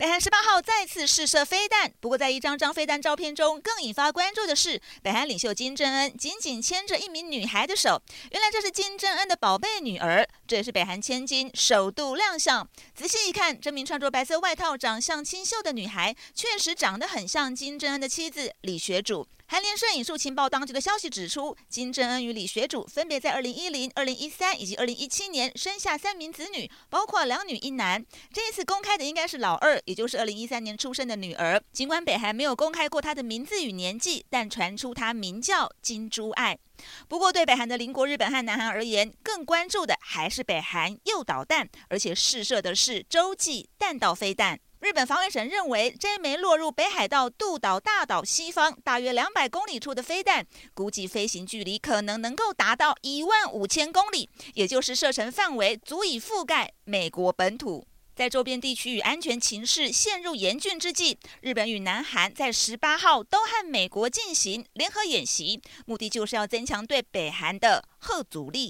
北韩十八号再次试射飞弹，不过在一张张飞弹照片中，更引发关注的是，北韩领袖金正恩紧紧牵着一名女孩的手。原来这是金正恩的宝贝女儿，这也是北韩千金首度亮相。仔细一看，这名穿着白色外套、长相清秀的女孩，确实长得很像金正恩的妻子李学主。韩联社引述情报当局的消息指出，金正恩与李学主分别在二零一零、二零一三以及二零一七年生下三名子女，包括两女一男。这一次公开的应该是老二，也就是二零一三年出生的女儿。尽管北韩没有公开过她的名字与年纪，但传出她名叫金珠爱。不过，对北韩的邻国日本和南韩而言，更关注的还是北韩诱导弹，而且试射的是洲际弹道飞弹。日本防卫省认为，这枚落入北海道渡岛大岛西方大约两百公里处的飞弹，估计飞行距离可能能够达到一万五千公里，也就是射程范围足以覆盖美国本土。在周边地区与安全情势陷入严峻之际，日本与南韩在十八号都和美国进行联合演习，目的就是要增强对北韩的后阻力。